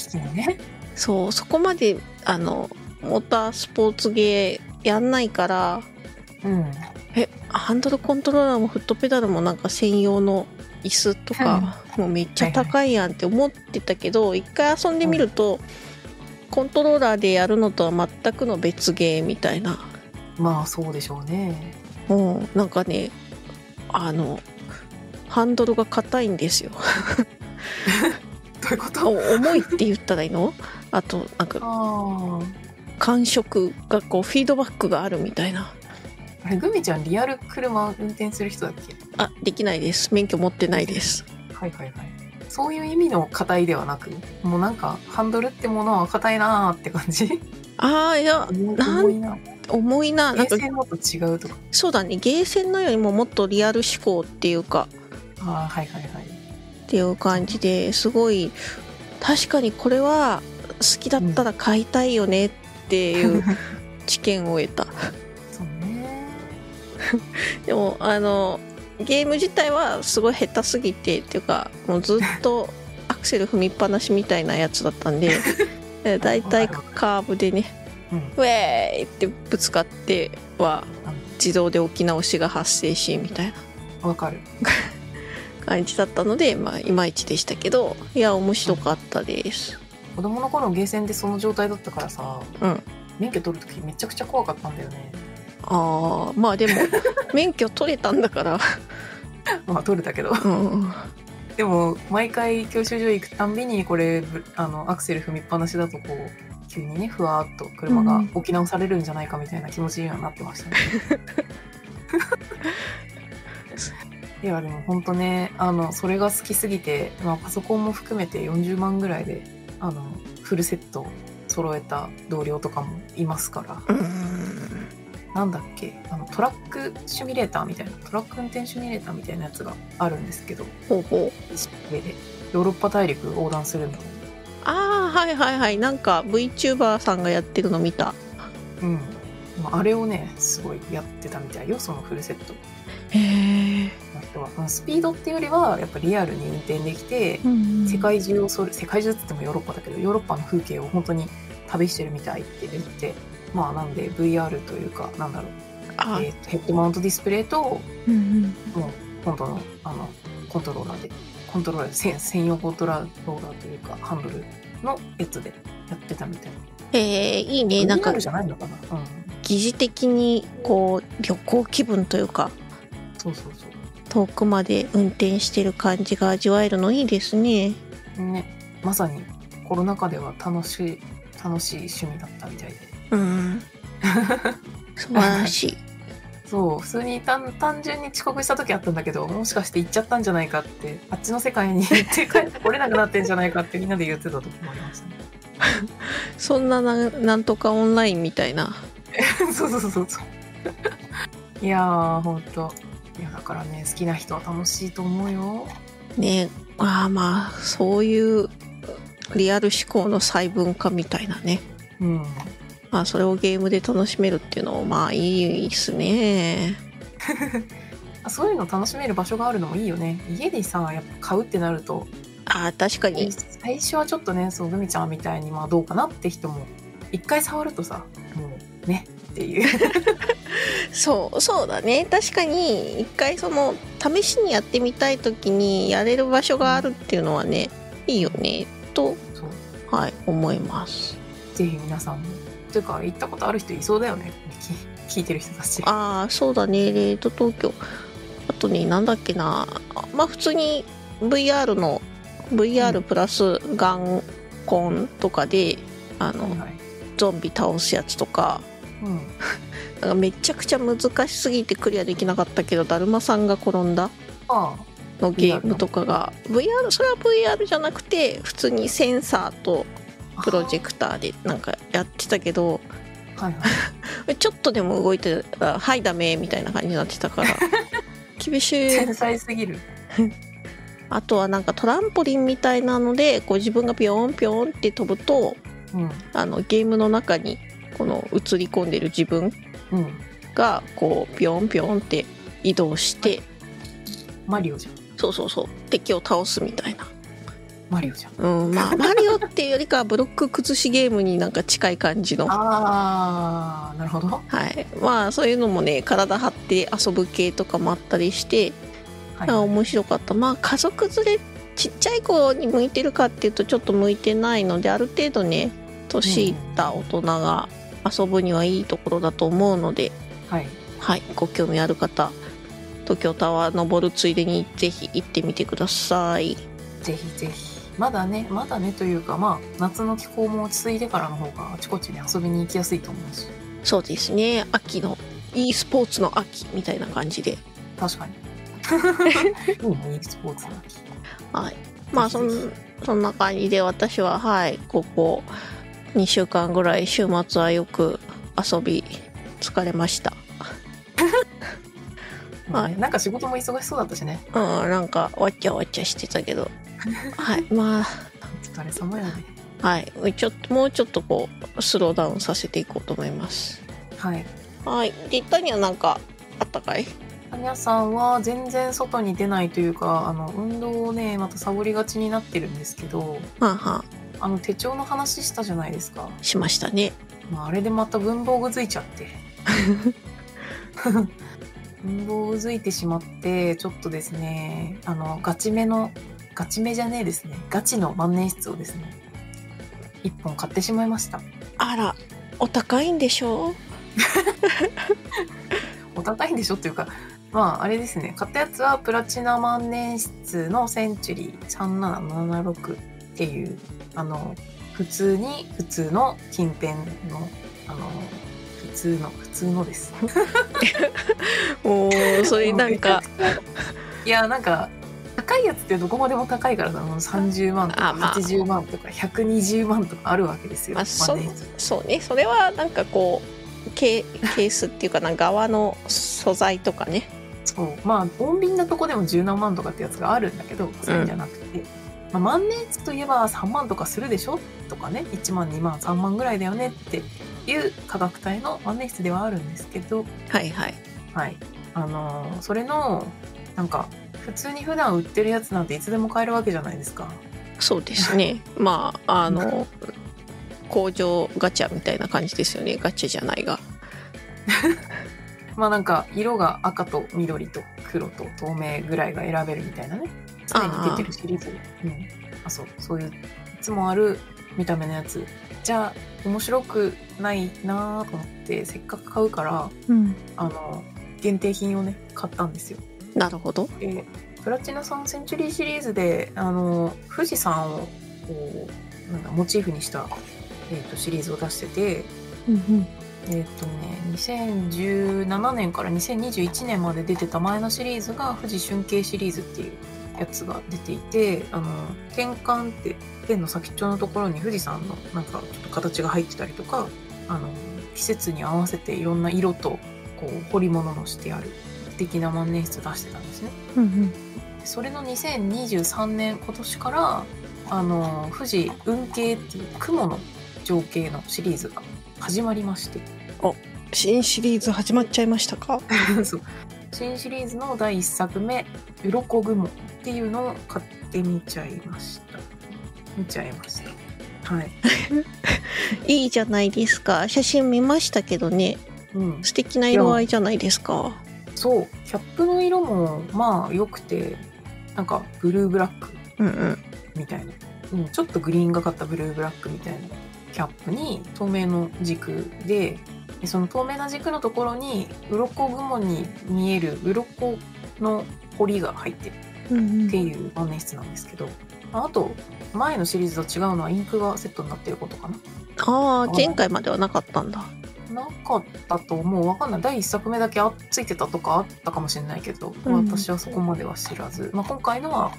そうそこまであのモータースポーツゲーやんないからうん。えハンドルコントローラーもフットペダルもなんか専用の椅子とか、もうめっちゃ高いやんって思ってたけど、一回遊んでみると、コントローラーでやるのとは全くの別ゲーみたいな、まあそうでしょうね。うん、なんかねあのハンドルが硬いんですよ。どういうこと？お重いって言ったらいいの？あとなんかあ感触がこうフィードバックがあるみたいなあ。あれ、グミちゃんリアル車運転する人だっけ？あできないです免許持ってないですはいはいはい。そういう意味の硬いではなく、もうなんかハンドルってものは硬いなーって感じ？ああいや重いな。重いななんかと違うとか？そうだねゲーセンのよりももっとリアル思考っていうかああ、はいはいはい。っていう感じですごい確かにこれは好きだったら買いたいよねっていう [LAUGHS] 知見を得た。[LAUGHS] でもあのゲーム自体はすごい下手すぎてっていうかもうずっと [LAUGHS] アクセル踏みっぱなしみたいなやつだったんで [LAUGHS] えだいたいカーブでねうん。ウェーイってぶつかっては自動で置き直しが発生しみたいなわかる。感じだったのでまあいまいちでしたけどいや面白かったです子供の頃ゲーセンでその状態だったからさ、うん免許取るときめちゃくちゃ怖かったんだよね。ああまあでも [LAUGHS] 免許取れたんだからまあ取れたけど。うんでも、毎回教習所行くたんびに、これ、ぶあの、アクセル踏みっぱなしだと、こう、急にね、ふわーっと車が置き直されるんじゃないかみたいな気持ちにはなってましたね。[LAUGHS] いやでも本当ねあのそれが好きすぎて、まあ、パソコンも含めて40万ぐらいであのフルセット揃えた同僚とかもいますからうーん。なんだっけ？あのトラックシミュレーターみたいなトラック運転シミュレーターみたいなやつがあるんですけどほうほう。上でヨーロッパ大陸横断するみたいああ、はいはいはい。なんか VTuber さんがやってるの見た。な、うんまあ、あれをねすごいやってたみたいよそのフルセットへえ。はまあスピードっていうよりはやっぱリアルに運転できてうん世界中をそれ世界中って言ってもヨーロッパだけどヨーロッパの風景を本当に旅してるみたいって言ってまあなんで VR というかなんだろう、あ、えーとヘッドマウントディスプレイとうんうん。もう本当のあのコントローラーでコントローラー専専用コントローラーというかハンドルのやつでやってたみたいな。えー、いいね。なんかじゃないのかな？うん。疑似的にこう旅行気分というかそうそうそ遠くまで運転してる感じが味わえるのいいですね。う。ね、まさにコロナ禍では楽しい楽しい趣味だったみたいで。うん。[LAUGHS] 素晴らしい。そう、普通に単単純に遅刻した時あったんだけど、もしかして行っちゃったんじゃないかって、あっちの世界に行って帰ってこれなくなってんじゃないかってみんなで言ってた時もありましたね。[LAUGHS] そんなななんとかオンラインみたいな。[LAUGHS] そうそうそうそう。いやー、ほんと。いや、だからね、好きな人は楽しいと思うよ。ねああまあそういうリアル思考の細分化みたいなね。うん。まあそれをゲームで楽しめるっていうのもまあいいですね。[LAUGHS] あそういうの楽しめる場所があるのもいいよね。家でさ、やっぱ買うってなると、ああ確かに。最初はちょっとね、そう、グミちゃんみたいに、まあどうかなって人も、一回触るとさ、もうね、っていう。[LAUGHS] そうそうだね確かに一回その試しにやってみたい時にやれる場所があるっていうのはねいいよねと。はい思います。ぜひ皆さんも。というか、行ったことある人いそうだよね。き聞いてる人たち。ああそうだねレート東京あとねなんだっけなあまあ普通に VR の VR プラスガンコンとかであのはいはい。ゾンビ倒すやつとかうん。[LAUGHS] なんかめちゃくちゃ難しすぎてクリアできなかったけどだるまさんが転んだあのゲームとかが VR それは VR じゃなくて普通にセンサーとあ。プロジェクターでなんかやってたけどはいはい。[LAUGHS] ちょっとでも動いてたら「はいダメ」みたいな感じになってたから [LAUGHS] 厳しい天才すぎる。[LAUGHS] あとはなんかトランポリンみたいなのでこう自分がピョンピョンって飛ぶとうん。あのゲームの中にこの映り込んでる自分うん。がこうピョンピョンって移動してマリオじゃん。そうそうそう敵を倒すみたいなマリオじゃん。うん、まあ、[LAUGHS] マリオっていうよりかはブロック崩しゲームになんか近い感じの。ああ、なるほど。はい。まあ、そういうのもね、体張って遊ぶ系とかもあったりして、はいあ面白かった。まあ、家族連れ、ちっちゃい子に向いてるかっていうとちょっと向いてないので、ある程度ね、年いった大人が遊ぶにはいいところだと思うので、はい。はい。ご興味ある方、東京タワー登るついでにぜひ行ってみてください。ぜひぜひ。まだね、まだねというか、まあ、夏の気候も落ち着いてからの方があちこちに遊びに行きやすいと思うし。そうですね。秋の、e スポーツの秋みたいな感じで。確かに。[LAUGHS] いいね、e スポーツの秋。はい。まあそんそんな感じで私ははいここ2週間ぐらい週末はよく遊び疲れました。[LAUGHS] はいなんか仕事も忙しそうだったしね。うんなんかわっちゃわっちゃしてたけどはいまあお疲れ様やね。はいちょっともうちょっとこうスローダウンさせていこうと思います。はい。はいでタニはなんかあったかい？タニャさんは全然外に出ないというか、あの、運動をね、またサボりがちになってるんですけど、はあはあの手帳の話したじゃないですか。あしましたね。まあ、あれでまた文房具づいちゃって。[LAUGHS] [LAUGHS] 文房具づいてしまって、ちょっとですね、あの、ガチめの、ガチめじゃねえですね。ガチの万年筆をですね、一本買ってしまいました。あらお高いんでしょ？[LAUGHS] お高いんでしょっていうか、まあ、あれですね。買ったやつはプラチナ万年筆のセンチュリー3776っていう、あの、普通に、普通の近辺の、あの、通の普通のです [LAUGHS] おーそれなんか [LAUGHS] いやなんか高いやつってどこまでも高いからさもう30万とかあまあ。80万とか120万とかあるわけですよ、まあそねそうね。それはなんかこうケケースっていうかな側の素材とかね。そう。まあ穏便なとこでも十何万とかってやつがあるんだけどそうじゃなくて、まあ、万年筆といえば3万とかするでしょ？とかね。1万2万3万ぐらいだよねっていう価格帯の万年筆ではあるんですけど。はいはい。はい。あのーそれのなんか普通に普段売ってるやつなんていつでも買えるわけじゃないですか。そうですね。[LAUGHS] まああの工場ガチャみたいな感じですよね。ガチャじゃないが。[LAUGHS] まあなんか色が赤と緑と黒と透明ぐらいが選べるみたいなね。常に出てるシリーズ。うん。あそう。そういういつもある見た目のやつじゃあ面白くないなーと思ってせっかく買うからうん。あの限定品をね買ったんですよなるほど。でプラチナ3センチュリーシリーズであの富士山をこうなんだモチーフにした、えー、とシリーズを出しててうんえっ、とね2017年から2021年まで出てた前のシリーズが富士春景シリーズっていうやつが出ていてあの剣管って剣の先っちょのところに富士山のなんかちょっと形が入ってたりとかあの季節に合わせていろんな色とこう彫り物のしてある素敵な万年筆を出してたんですね。うんそれの2023年今年からあの富士雲景っていう雲の情景のシリーズが始まりまして。新シリーズ始まっちゃいましたか？[LAUGHS] そう。新シリーズの第1作目「鱗雲」っていうのを買ってみちゃいました。見ちゃいました。はい、[LAUGHS] いいじゃないですか。写真見ましたけどね。うん、素敵な色合いじゃないですかそうキャップの色もまあ良くてなんかブルーブラックうんうん。みたいな、うん、ちょっとグリーンがかったブルーブラックみたいな。キャップに透明の軸ででその透明な軸のところに鱗雲に見える鱗の彫りが入ってるうんっていう万年筆なんですけど。あと前のシリーズと違うのはインクがセットになってることかな。ああ前回まではなかったんだなかったと思う。わかんない。第1作目だけあついてたとかあったかもしれないけど、うん。私はそこまでは知らず、まあ、今回のは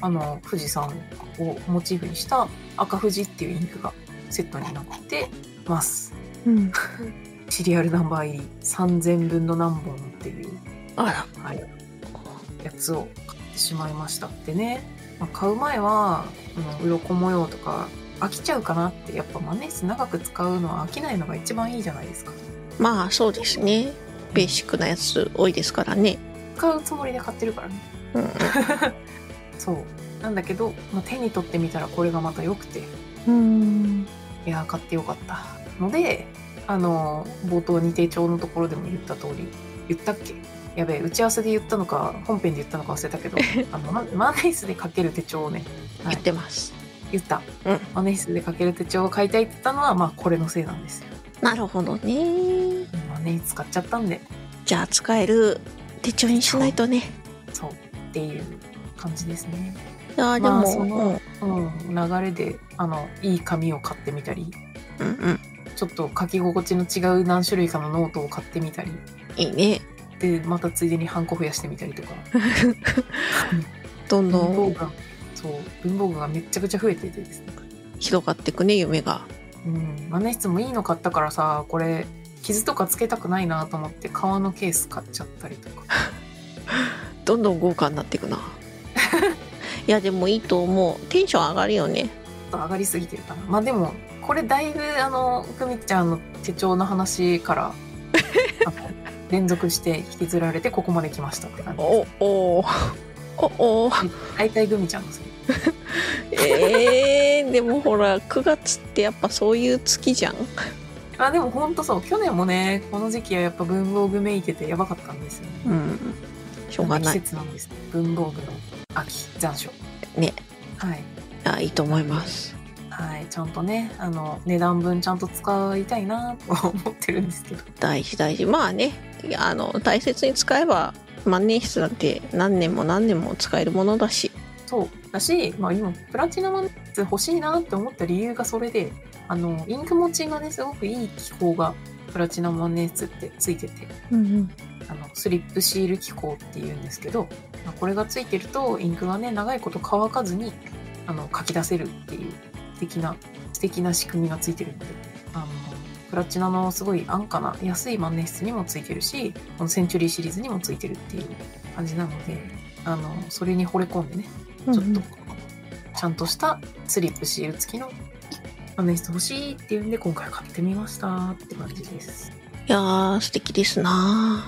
あの富士山をモチーフにした赤富士っていうインクがセットになってます。うん。シリアルナンバー入り3000分の何本っていう、あら。はい、やつを買ってしまいました。ってね、まあ、買う前はうん鱗模様とか飽きちゃうかなってやっぱ万年筆長く使うのは飽きないのが一番いいじゃないですか。まあそうですね。ベーシックなやつ多いですからね。使うつもりで買ってるからね。うん [LAUGHS] そう。なんだけど、まあ、手に取ってみたらこれがまた良くて。うん。いやー買ってよかった。のであの冒頭に手帳のところでも言った通り言ったっけ？やべえ打ち合わせで言ったのか本編で言ったのか忘れたけど [LAUGHS] あのママネースで書ける手帳をね、はい。言ってます言った、うん。マネースで書ける手帳を買いたいって言ったのはまあこれのせいなんですよ。なるほどね。マネ使っちゃったんで。じゃあ使える手帳にしないとね。そう。っていう感じですね。いやーでも、まあそのうん。流れであのいい紙を買ってみたりうん、うん。うんちょっと書き心地の違う何種類かのノートを買ってみたり。いいね。でまたついでにハンコ増やしてみたりとか。[LAUGHS] どんどんそう文房具がめっちゃくちゃ増えててですね。広がってくね夢が。うん万年筆もいいの買ったからさこれ傷とかつけたくないなと思って革のケース買っちゃったりとか。[LAUGHS] どんどん豪華になっていくな。[LAUGHS] いやでもいいと思う。テンション上がるよね。ちょっと上がりすぎてるかな。まあでもこれだいぶあのくみちゃんの手帳の話から [LAUGHS] 連続して引きずられてここまで来ましたって感じおおおお大体グミちゃんのせい [LAUGHS] えー、でもほら9月ってやっぱそういう月じゃん。あでもほんとそう。去年もねこの時期はやっぱ文房具めいててやばかったんですよね。うん。しょうがない。季節なんです文房具の秋残暑。ね。はい。あいいと思います。はい。ちゃんとねあの値段分ちゃんと使いたいなと思ってるんですけど。大事大事。まあね。いやあの大切に使えば万年筆なんて何年も何年も使えるものだし。そうだし、まあ、今プラチナマン欲しいなって思った理由がそれであのインク持ちがねすごくいい気候がプラチナ万年筆ってついてて、うんうん。あの、スリップシール機構って言うんですけど、まあこれがついてると、インクがね、長いこと乾かずに、あの、書き出せるっていう、素敵な、素敵な仕組みがついてるので、あの、プラチナのすごい安価な安い万年筆にもついてるし、このセンチュリーシリーズにもついてるっていう感じなので、あの、それに惚れ込んでね、ちょっと、ちゃんとしたスリップシール付きの万年筆欲しいっていうんで、今回買ってみましたって感じです。いやー、素敵ですな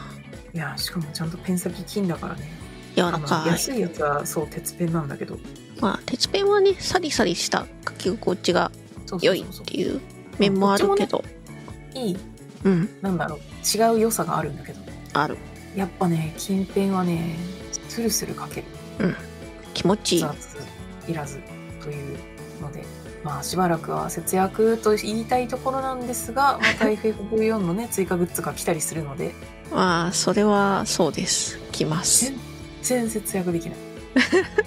いや、しかもちゃんとペン先金だからね。らかい。安いやつはそう、鉄ペンなんだけど、まあ、鉄ペンはね、サリサリした書き心地が良いっていう面もあるけど。いい、うん、なんだろう、違う良さがあるんだけど、ある。やっぱね、金ペンはね、スルスル書ける。気持ちいいいらずというので、まあしばらくは節約と言いたいところなんですが、[LAUGHS] また FF14 のね、追加グッズが来たりするので、まあ、それはそうです。来ます。全然節約できない。[LAUGHS]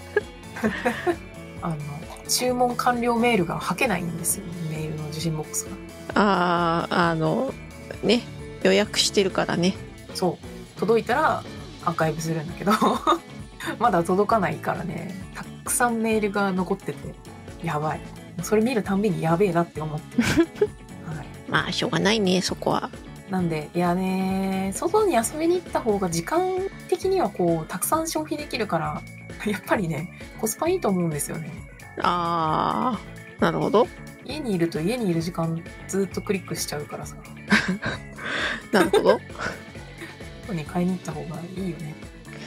あの、注文完了メールが吐けないんですよ、メールの受信ボックスが。ああ、あの、ね、予約してるからね。そう。届いたらアーカイブするんだけど、[LAUGHS] まだ届かないからね、たくさんメールが残ってて、やばい。それ見るたんびにやべえなって思ってる。[LAUGHS] はい。まあ、しょうがないね、そこは。なんで、いやね、外に遊びに行った方が時間的にはこう、たくさん消費できるから、[LAUGHS] やっぱりね、コスパいいと思うんですよね。ああ、なるほど。家にいると家にいる時間ずっとクリックしちゃうからさ、なるほど。外に買いに行った方がいいよね。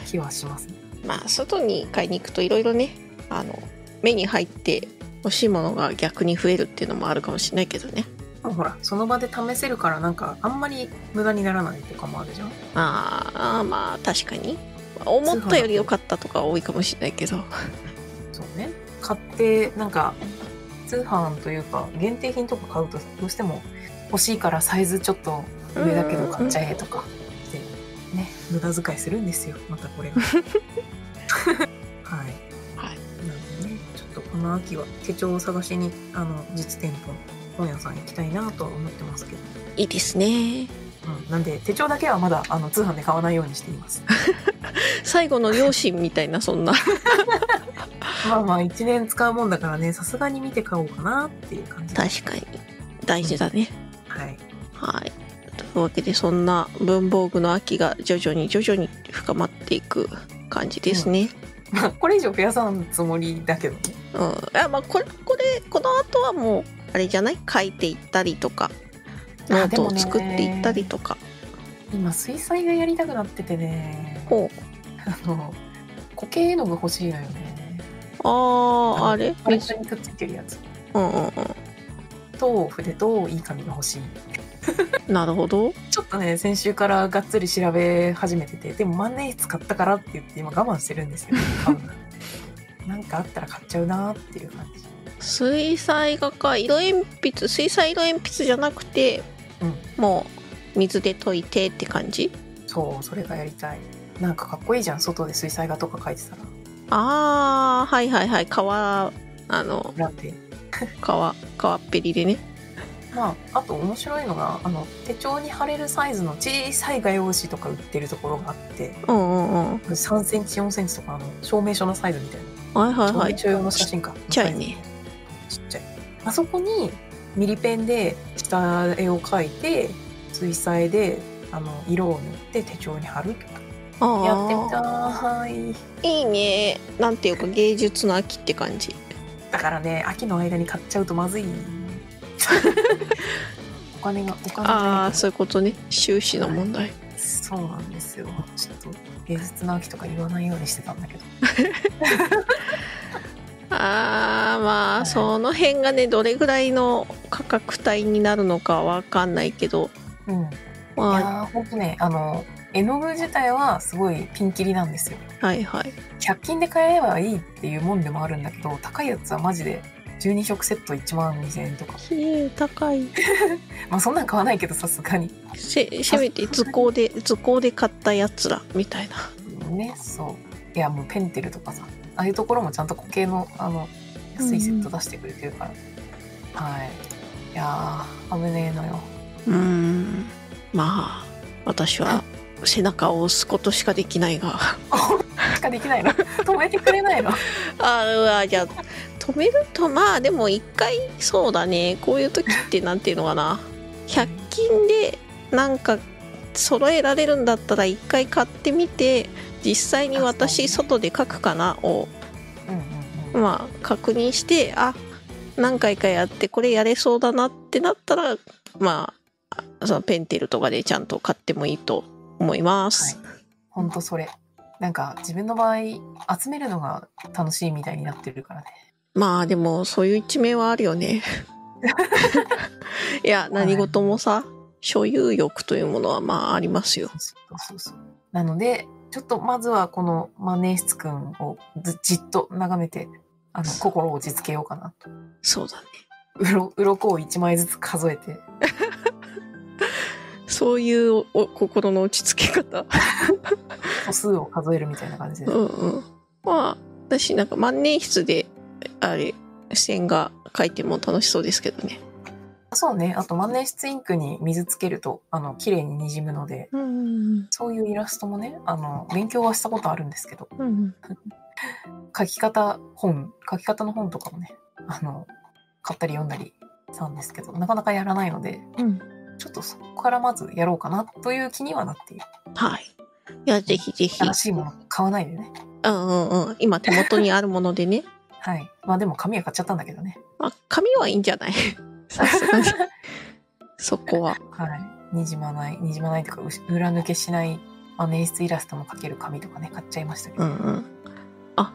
気はしますね。まあ、外に買いに行くといろいろね、あの、目に入って欲しいものが逆に増えるっていうのもあるかもしれないけどね。ほら、その場で試せるからなんか、あんまり無駄にならないとかもあるじゃん。ああ、まあ、確かに。思ったより良かったとか多いかもしれないけど。そうね。買って、なんか、通販というか、限定品とか買うと、どうしても欲しいからサイズちょっで上だけど買っちゃえとか。で、ね、無駄遣いするんですよ。またこれが。[LAUGHS] はい。はい。なんでね、ちょっとこの秋は手帳を探しに、あの、実店舗の本屋さん行きたいなとは思ってますけど。いいですね。うん。なんで、手帳だけはまだ、あの、通販で買わないようにしています。[LAUGHS] 最後の両親みたいな、そんな。[LAUGHS] まあまあ、1年使うもんだからね、さすがに見て買おうかなっていう感じ。確かに。大事だね。はい。はい。というわけで、そんな文房具の秋が徐々に徐々に深まっていく感じですね。まあ、これ以上増やさんつもりだけどね。うん。いや、まあ、これ、これ、この後はもう、あれじゃない？書いていったりとか、ノートを作っていったりとか。今、水彩がやりたくなっててね。ほう。あの、固形絵の具欲しいのよね。ああ、あれ？パレットにくっついてるやつ。うんうんうと、筆といい紙が欲しい？ん。[LAUGHS] なるほど。ちょっとね、先週からがっつり調べ始めてて、でも万年筆買ったからって言って今我慢してるんですよ。[LAUGHS] 買うのなんかあったら買っちゃうなっていう感じ。水彩画か、色鉛筆、水彩色鉛筆じゃなくて、うんもう、水で溶いてって感じ？そう、それがやりたい。なんかかっこいいじゃん、外で水彩画とか描いてたら。ああ、はいはいはい。革、あの、ラテ。革、革っぺりでね。まあ、あと面白いのが、あの、手帳に貼れるサイズの小さい画用紙とか売ってるところがあって、うんうんうん。3センチ、4センチとか、あの、証明書のサイズみたいな。はいはいはい。証明書用の写真か。ちっちゃいね。ちっちゃい。あそこに、ミリペンで下絵を描いて、水彩で、あの、色を塗って手帳に貼るとか。やってみたい。いいね。なんていうか芸術の秋って感じ。だからね、秋の間に買っちゃうとまずい。お金が、お金あがあ、そういうことね。収支の問題。そうなんですよ。ちょっと、芸術の秋とか言わないようにしてたんだけど。[LAUGHS] ああ、まあ、はいその辺がね、どれぐらいの価格帯になるのかわかんないけど。うん。いまやー、ほんとね、あの、絵の具自体はすごいピンキリなんですよ。あ、はいはい。100均で買えばいいっていうもんでもあるんだけど、高いやつはマジで12色セット1万2000円とか。高い。[LAUGHS] まあそんなん買わないけどさすがに。せ、せめて図工で、図工で買ったやつら、みたいな。ね、そう。いや、もうペンテルとかさ、ああいうところもちゃんと固形の、あの、安いセット出してくれてるから。はい。いやー、危ねえのよ。うーんまあ私は背中を押すことしかできないが [LAUGHS] しかできないの？止めてくれないの？[LAUGHS] あうわじゃあ止めるとまあでも一回そうだね。こういう時ってなんていうのかな。100均でなんか揃えられるんだったら一回買ってみて実際に私外で書くかな。をまあ確認してあ何回かやってこれやれそうだなってなったらまあそのペンテルとかでちゃんと買ってもいいと思います、ほんとそれ。なんか自分の場合集めるのが楽しいみたいになってるからねまあでもそういう一面はあるよね。[LAUGHS] いや何事もさ所有欲というものはまあありますよ。そうそうそうなのでちょっとまずはこの万年筆くんをずじっと眺めてあの心を落ち着けようかなと。そうだね。うろ鱗を1枚ずつ数えて。[LAUGHS] そういうお心の落ち着け方。[LAUGHS] 歩数を数えるみたいな感じで。うんうん。まあ私なんか万年筆であれ線が描いても楽しそうですけどね。そうね。あと万年筆インクに水つけるとあの綺麗ににじむのでうん。そういうイラストもねあの勉強はしたことあるんですけどうん。書き方本書き方の本とかもねあの買ったり読んだりしたんですけどなかなかやらないのでうん。ちょっとそこからまずやろうかなという気にはなっている。はい。いやぜひぜひ。新しいもの買わないでね。うんうんうん。今手元にあるものでねはい。まあでも紙は買っちゃったんだけどね。まあ紙はいいんじゃない？[LAUGHS] さすがに。そこは。はい。にじまないにじまないとか裏抜けしないまあ演出イラストも描ける紙とかね買っちゃいましたけど、うんうん。あ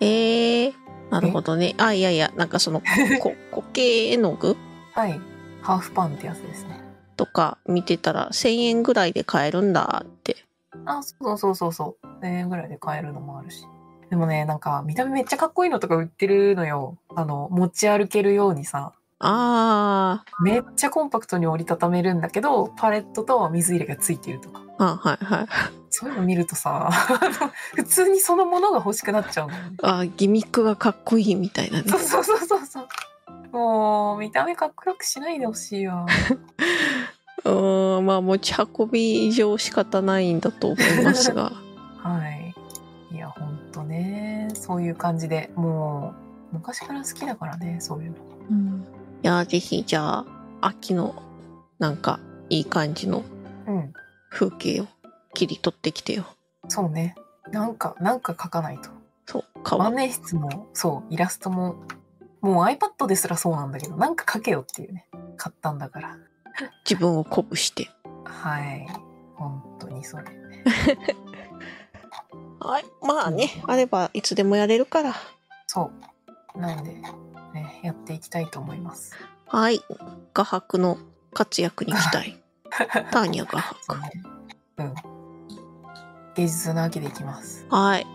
えー、なるほどね。あいやいやなんかその [LAUGHS] こ固形絵の具？はい。ハーフパンってやつですね。とか見てたら1000円ぐらいで買えるんだって。あそうそうそうそう。1000円ぐらいで買えるのもあるしでもねなんか見た目めっちゃかっこいいのとか売ってるのよ。あの持ち歩けるようにさ。あめっちゃコンパクトに折りたためるんだけどパレットと水入れがついてるとか。ーあはいはい。そういうの見るとさ [LAUGHS] 普通にそのものが欲しくなっちゃうの。あギミックがかっこいいみたいなね。そうそうそうそうもう見た目かっこよくしないでほしいわ。[LAUGHS] うーんまあ持ち運び以上仕方ないんだと思いますが [LAUGHS] そういう感じでもう昔から好きだからねそういうの。うん。いやぜひじゃあ秋のなんかいい感じのうん。風景を切り取ってきてよ。そうね。なんかなんか描かないと。そう川万年筆もそうイラストももう iPad ですらそうなんだけどなんか描けよっていうね。買ったんだから。[LAUGHS] 自分を鼓舞して。はい。本当にそれ [LAUGHS] はいまあね。あればいつでもやれるから。そう。なんでねやっていきたいと思います。はい。画伯の活躍に期待。[LAUGHS] ターニャ画伯。そうね。うん。芸術の秋でいきます。はい。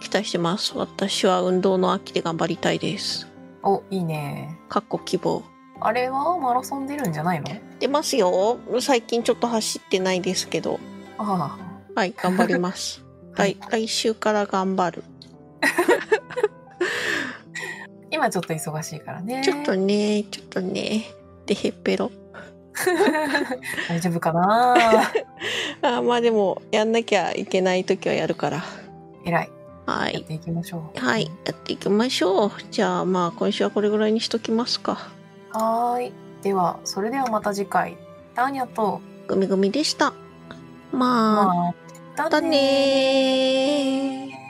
期待してます。私は運動の秋で頑張りたいです。おいいね。かっこ希望。あれはマラソン出るんじゃないの？出ますよ。最近ちょっと走ってないですけど。あ。はい頑張ります来来週から頑張る。あ [LAUGHS] 今ちょっと忙しいからね。ちょっとねちょっとね。でへっぺろ。[LAUGHS] 大丈夫かな？[LAUGHS] あまあでもやんなきゃいけない時はやるから。偉い。はい。やっていきましょう。はい。やっていきましょう。じゃあまあ今週はこれぐらいにしときますか。はーい。ではそれではまた次回。ターニャと。グミグミでした。まあ。まただねー